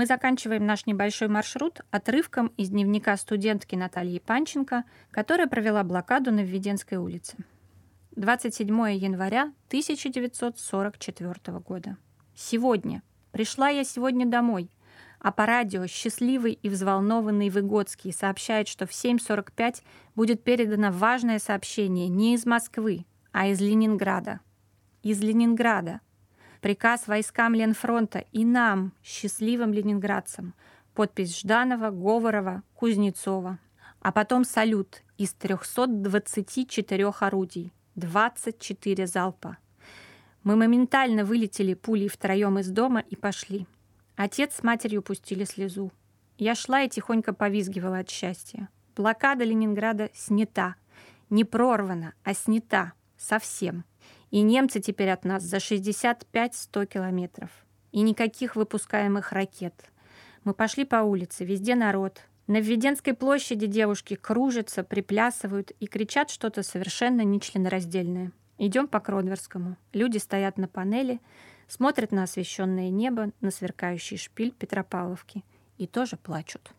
Мы заканчиваем наш небольшой маршрут отрывком из дневника студентки Натальи Панченко, которая провела блокаду на Введенской улице. 27 января 1944 года. Сегодня. Пришла я сегодня домой. А по радио счастливый и взволнованный Выгодский сообщает, что в 7.45 будет передано важное сообщение не из Москвы, а из Ленинграда. Из Ленинграда. Приказ войскам Ленфронта и нам, счастливым ленинградцам. Подпись Жданова, Говорова, Кузнецова. А потом салют из 324 орудий. 24 залпа. Мы моментально вылетели пулей втроем из дома и пошли. Отец с матерью пустили слезу. Я шла и тихонько повизгивала от счастья. Блокада Ленинграда снята. Не прорвана, а снята. Совсем. И немцы теперь от нас за 65-100 километров. И никаких выпускаемых ракет. Мы пошли по улице, везде народ. На Введенской площади девушки кружатся, приплясывают и кричат что-то совершенно нечленораздельное. Идем по Кронверскому. Люди стоят на панели, смотрят на освещенное небо, на сверкающий шпиль Петропавловки и тоже плачут.